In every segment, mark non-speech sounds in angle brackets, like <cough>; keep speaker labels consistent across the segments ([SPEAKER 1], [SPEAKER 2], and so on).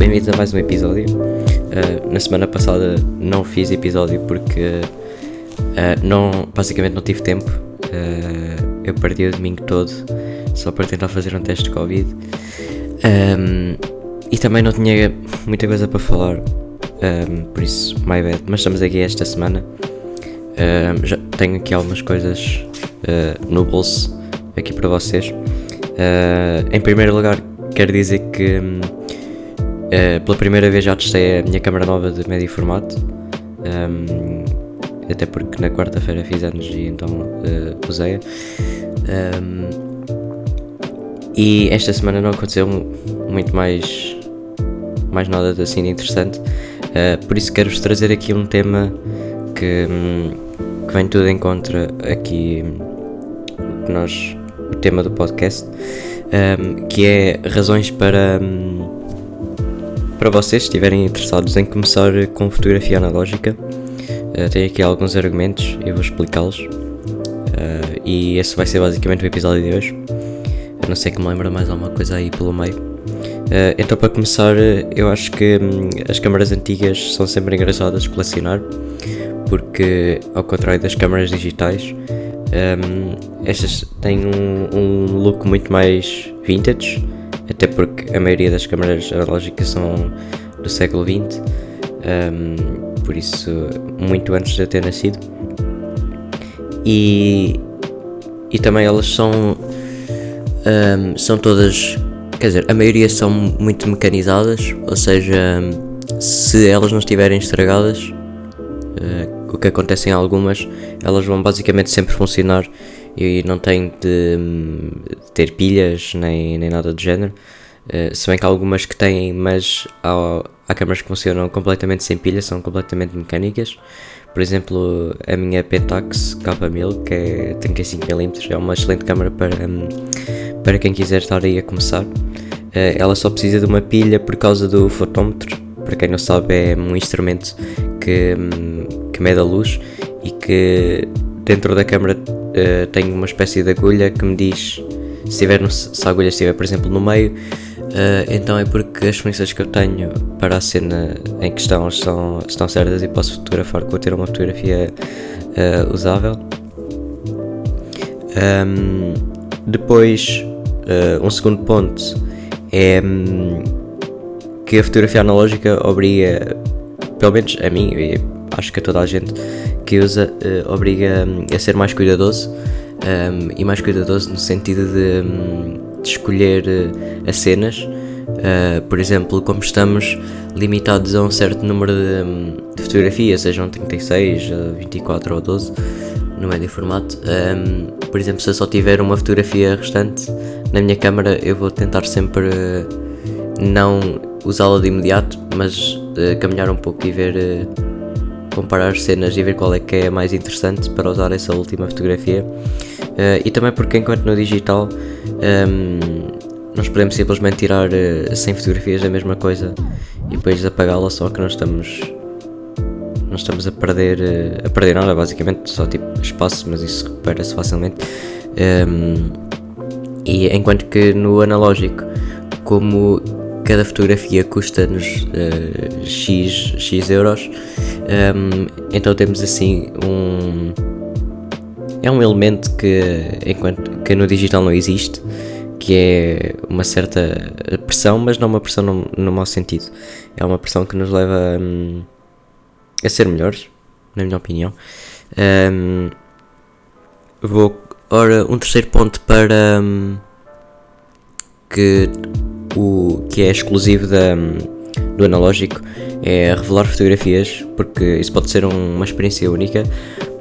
[SPEAKER 1] bem-vindos a mais um episódio. Uh, na semana passada não fiz episódio porque uh, não, basicamente não tive tempo. Uh, eu perdi o domingo todo só para tentar fazer um teste de Covid. Um, e também não tinha muita coisa para falar, um, por isso, my bad. Mas estamos aqui esta semana. Um, já tenho aqui algumas coisas no bolso aqui para vocês. em primeiro lugar, quero dizer que Uh, pela primeira vez já testei a minha câmera nova de médio formato, um, até porque na quarta-feira fiz anos e então uh, usei-a. Um, e esta semana não aconteceu muito mais, mais nada assim de interessante, uh, por isso quero-vos trazer aqui um tema que, um, que vem tudo em contra aqui que nós, o tema do podcast, que é razões para. Para vocês, estiverem interessados em começar com fotografia analógica, uh, tenho aqui alguns argumentos e vou explicá-los. Uh, e esse vai ser basicamente o episódio de hoje. A não sei que me lembra mais alguma coisa aí pelo meio. Uh, então, para começar, eu acho que hum, as câmaras antigas são sempre engraçadas de colecionar, porque, ao contrário das câmaras digitais, um, estas têm um, um look muito mais vintage até porque a maioria das câmaras analógicas são do século XX, um, por isso muito antes de eu ter nascido. E, e também elas são, um, são todas, quer dizer, a maioria são muito mecanizadas, ou seja, se elas não estiverem estragadas, uh, o que acontece em algumas, elas vão basicamente sempre funcionar e não tem de, de ter pilhas nem, nem nada do género. Uh, se bem que há algumas que têm, mas há, há câmaras que funcionam completamente sem pilhas, são completamente mecânicas. Por exemplo, a minha Pentax K1000, que é 35mm, é uma excelente câmera para, um, para quem quiser estar aí a começar. Uh, ela só precisa de uma pilha por causa do fotómetro. Para quem não sabe, é um instrumento que, um, que mede a luz e que dentro da câmera uh, tenho uma espécie de agulha que me diz se, tiver se a agulha estiver, por exemplo, no meio, uh, então é porque as referências que eu tenho para a cena em questão estão, estão certas e posso fotografar com ter uma fotografia uh, usável. Um, depois, um segundo ponto é um, que a fotografia analógica obriga, pelo menos a mim, e acho que a toda a gente, que usa uh, obriga um, a ser mais cuidadoso um, e mais cuidadoso no sentido de, um, de escolher uh, as cenas. Uh, por exemplo, como estamos limitados a um certo número de, hum, de fotografias, sejam 36, 24 ou 12 no médio formato. Um, por exemplo, se eu só tiver uma fotografia restante na minha câmera, eu vou tentar sempre não usá-la de imediato, mas caminhar um pouco e ver comparar cenas e ver qual é que é mais interessante para usar essa última fotografia. Uh, e também porque enquanto no digital um, ehm, nós podemos simplesmente tirar uh, eh, 100 fotografias da mesma coisa e depois apagá-la, só que nós estamos não estamos a perder uh, a perder nada, basicamente só tipo espaço, mas isso recupera-se facilmente. Um, ehm, e enquanto que no analógico, como cada fotografia custa-nos uh, X, X euros, um, então temos assim um. É um elemento que, enquanto que no digital não existe, que é uma certa pressão, mas não uma pressão no, no mau sentido. É uma pressão que nos leva um, a ser melhores, na minha opinião. Um, vou. Ora, um terceiro ponto para. Um, que, o, que é exclusivo da, do analógico é revelar fotografias, porque isso pode ser um, uma experiência única,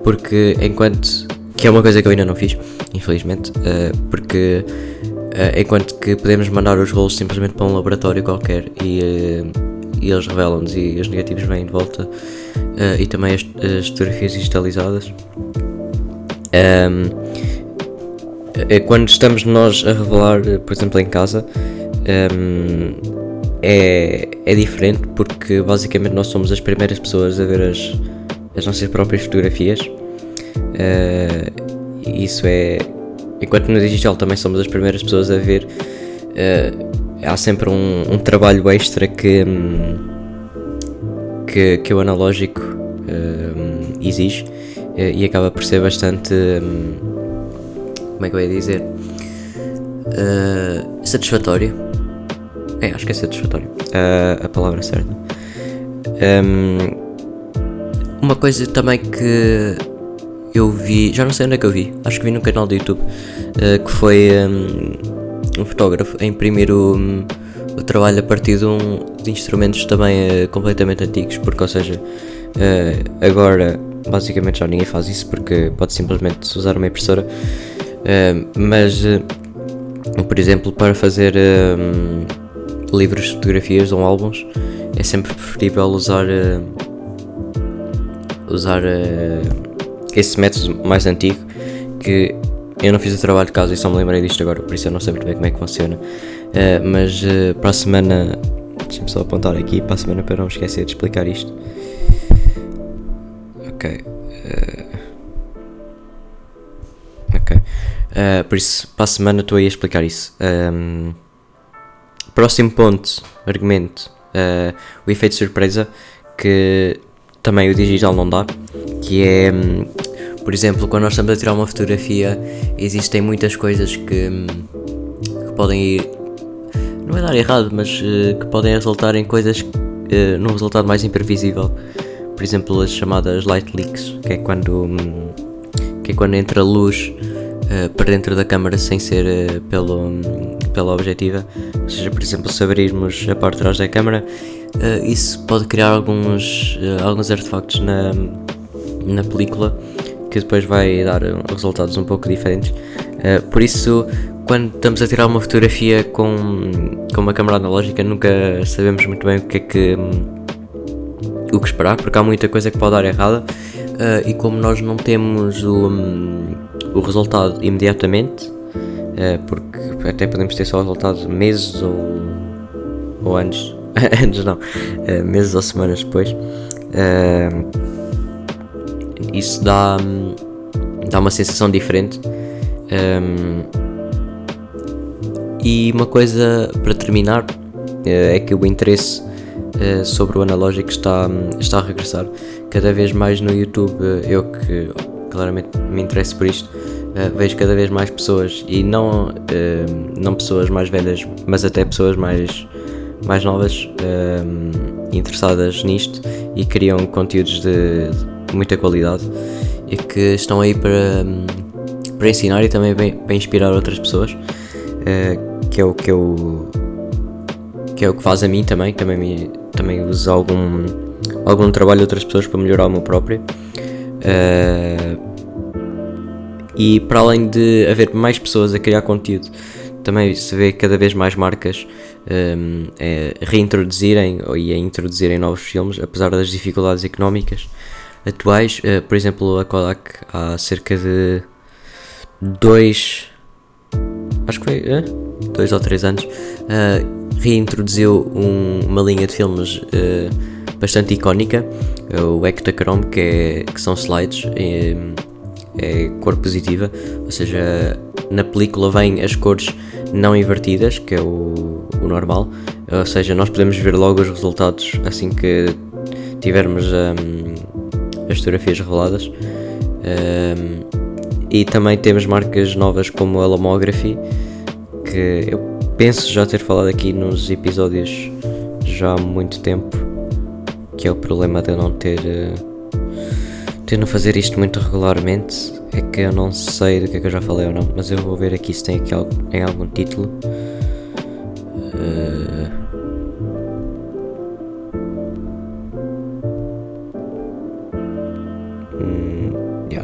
[SPEAKER 1] porque enquanto que é uma coisa que eu ainda não fiz, infelizmente, uh, porque uh, enquanto que podemos mandar os rolos simplesmente para um laboratório qualquer e, uh, e eles revelam-nos e os negativos vêm de volta e também as, as fotografias digitalizadas. Ehm, quando estamos nós a revelar, por exemplo, em casa, um, é, é diferente porque basicamente nós somos as primeiras pessoas a ver as, as nossas próprias fotografias. Uh, isso é. Enquanto no digital também somos as primeiras pessoas a ver uh, há sempre um, um trabalho extra que, hum, que, que o analógico hum, exige e acaba por ser bastante. Hum, como é que eu ia dizer? Uh, satisfatório. É, acho que é satisfatório. Uh, a palavra certa. Um, uma coisa também que eu vi, já não sei onde é que eu vi, acho que vi no canal do YouTube, uh, que foi um, um, fotógrafo a imprimir o, o trabalho a partir de, um, de instrumentos também uh, completamente antigos, porque, ou seja, uh, agora basicamente já ninguém faz isso porque pode simplesmente usar uma impressora, mas, por exemplo, para fazer livros fotografias ou álbuns, é sempre preferível usar usar esse método mais antigo que eu não fiz o trabalho de casa e só me lembrei disto agora, por isso eu não sei muito bem como é que funciona. Uh, mas uh, para a semana, deixa-me só apontar aqui para a semana para não esquecer de explicar isto. Ok. Uh, ok. por isso, para a semana estou aí a explicar isso. Um, próximo ponto, argumento, o efeito surpresa, que também o digital não dá, que é hum, por exemplo, quando nós estamos a tirar uma fotografia, existem muitas coisas que, que podem ir. Não é dar errado, mas uh, que podem resultar em coisas. Uh, num resultado mais imprevisível. Por exemplo, as chamadas light leaks, que é quando. Um, que é quando entra luz uh, para dentro da câmara sem ser uh, pelo, um, pela objetiva. Ou seja, por exemplo, se abrirmos a parte de trás da câmara, uh, isso pode criar alguns, alguns artefactos na, na película que depois vai dar resultados um pouco diferentes. Uh, por isso, quando estamos a tirar uma fotografia com, com uma câmera analógica, nunca sabemos muito bem o que é que. o que esperar, porque há muita coisa que pode dar errada. Uh, e como nós não temos o, um, o resultado imediatamente, uh, porque até podemos ter só o resultado meses ou, ou anos, <laughs> anos não, meses ou semanas depois isso dá, dá uma sensação diferente. E uma coisa para terminar é que o interesse sobre o analógico está, está a regressar. Cada vez mais no YouTube, eu que claramente me interesso por isto, uh, vejo cada vez mais pessoas, e não, uh, não pessoas mais velhas, mas até pessoas mais, mais novas interessadas nisto e criam conteúdos de muita qualidade e que estão aí para, para ensinar e também para inspirar outras pessoas, que é o que eu que é o que faz a mim também, também me, também uso algum algum trabalho de outras pessoas para melhorar o meu próprio. Uh, e para além de haver mais pessoas a criar conteúdo, também se vê cada vez mais marcas um, a reintroduzirem e a introduzirem novos filmes, apesar das dificuldades económicas atuais. Uh, por exemplo, a Kodak há cerca de dois. Acho que foi. Uh, dois ou três anos. Uh, reintroduziu um, uma linha de filmes bastante icónica, o Ektachrome, que, é, que são slides. É cor positiva, ou seja, na película vêm as cores não invertidas, que é o, o normal, ou seja, nós podemos ver logo os resultados assim que tivermos um, as fotografias reveladas. Um, e também temos marcas novas como a Lomography, que eu penso já ter falado aqui nos episódios já há muito tempo, que é o problema de não ter. De não fazer isto muito regularmente. É que eu não sei do que é que eu já falei ou não, mas eu vou ver aqui se tem aqui algo, em algum título. Uh,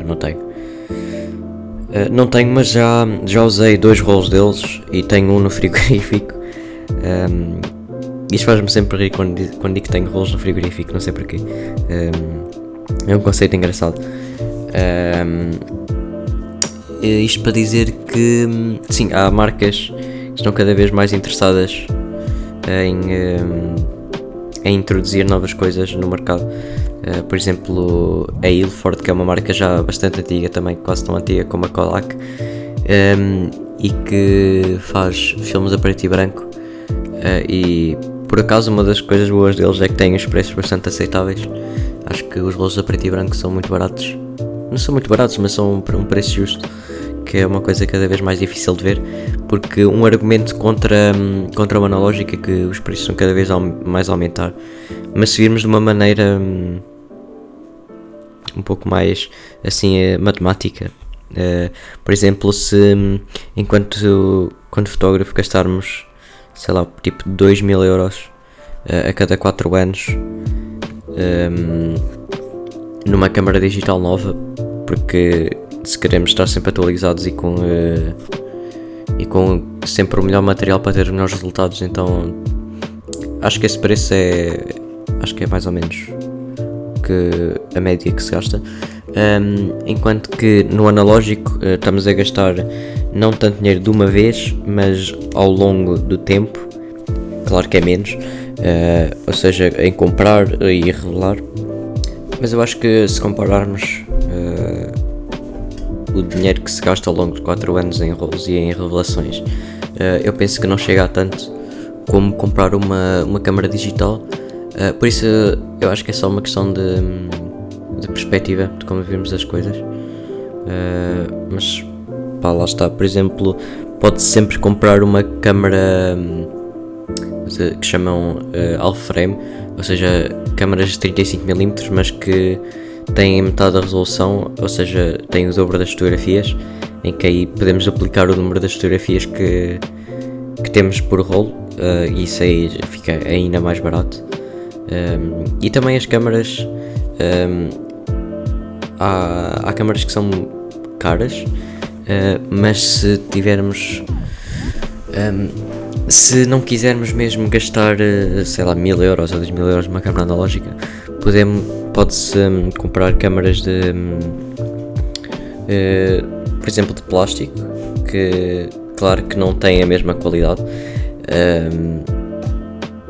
[SPEAKER 1] não tenho. Uh, não tenho, mas já, já usei dois rolos deles e tenho um no <laughs> frigorífico. Um, isto faz-me sempre rir quando, quando digo que tenho rolos no frigorífico, não sei porquê. Um, é um conceito engraçado. Um, isto para dizer que, sim, há marcas que estão cada vez mais interessadas em, em introduzir novas coisas no mercado. Uh, por exemplo, a Ilford, que é uma marca já bastante antiga, também quase tão antiga como a Kodak, um, e que faz filmes a preto e branco. e por acaso uma das coisas boas deles é que têm os preços bastante aceitáveis. Acho que os relógios a preto e branco são muito baratos. Não são muito baratos, mas são para um preço justo, que é uma coisa cada vez mais difícil de ver, porque um argumento contra, contra o analógico é que os preços são cada vez mais aumentar. Mas se virmos de uma maneira hum, um pouco mais assim eh, matemática, uh, por exemplo, se hum, enquanto quando fotógrafo gastarmos sei lá, tipo 2 mil euros uh, a cada 4 anos um, numa câmara digital nova, porque se queremos estar sempre atualizados e com, uh, e com sempre o melhor material para ter melhores resultados, então acho que esse preço é acho que é mais ou menos que a média que se gasta. Um, enquanto que no analógico uh, estamos a gastar não tanto dinheiro de uma vez, mas ao longo do tempo, claro que é menos, uh, ou seja, em comprar e revelar. Mas eu acho que se compararmos uh, o dinheiro que se gasta ao longo de 4 anos em rolos e em revelações, uh, eu penso que não chega a tanto como comprar uma, uma câmera digital. por isso eu acho que é só uma questão de, de perspectiva de como vemos as coisas. mas pá, lá está. Por exemplo, pode sempre comprar uma câmera hum, que chamam uh, half frame, ou seja, câmaras de 35mm, mas que têm metade da resolução, ou seja, têm o dobro das fotografias, em que aí podemos aplicar o número das fotografias que, que temos por rolo, uh, e isso aí fica ainda mais barato. Um, e também as câmaras. Um, há, há câmaras que são caras Uh, mas se tivermos. Um, ehm, se não quisermos mesmo gastar, uh, sei lá, mil euros ou dois mil euros numa câmera analógica, podemos, pode-se um, comprar câmaras de. Um, uh, eh, por exemplo, de plástico, que claro que não têm a mesma qualidade, ehm,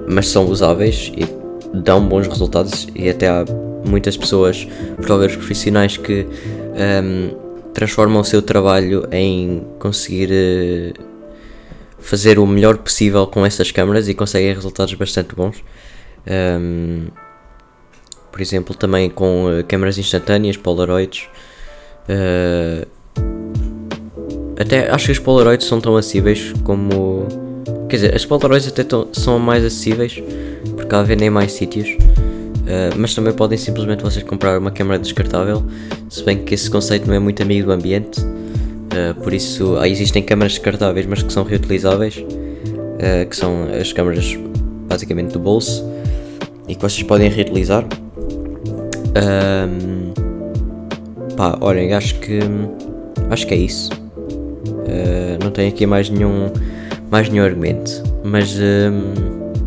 [SPEAKER 1] mas são usáveis e dão bons resultados. E até há muitas pessoas, fotógrafos profissionais, que ehm, transformam o seu trabalho em conseguir uh, fazer o melhor possível com essas câmaras e conseguem resultados bastante bons. Um, por exemplo, também com uh, câmaras instantâneas, Polaroids. Uh, até acho que as Polaroids são tão acessíveis como. Quer dizer, as Polaroids até tão, são mais acessíveis porque há vendem mais sítios. Uh, mas também podem simplesmente vocês comprar uma câmera descartável, se bem que esse conceito não é muito amigo do ambiente, uh, por isso existem câmaras descartáveis, mas que são reutilizáveis, uh, que são as câmaras basicamente do bolso e que vocês podem reutilizar. Um, pá, olhem, acho que acho que é isso. não tenho aqui mais nenhum mais nenhum argumento, mas um,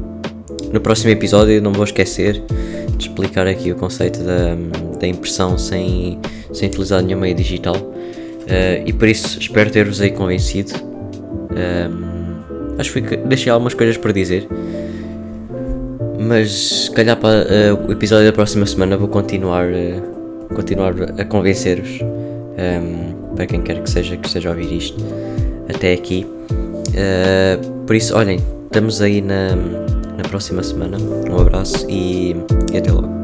[SPEAKER 1] no próximo episódio não vou esquecer de explicar aqui o conceito da, da impressão sem, sem utilizar nenhum meio digital uh, e por isso espero ter-vos aí convencido. Um, acho que deixei algumas coisas para dizer, mas se calhar para uh, o episódio da próxima semana vou continuar, uh, continuar a convencer-vos. Um, para quem quer que seja que esteja a ouvir isto até aqui. por isso, olhem, estamos aí na na próxima semana. Um abraço e, e até logo.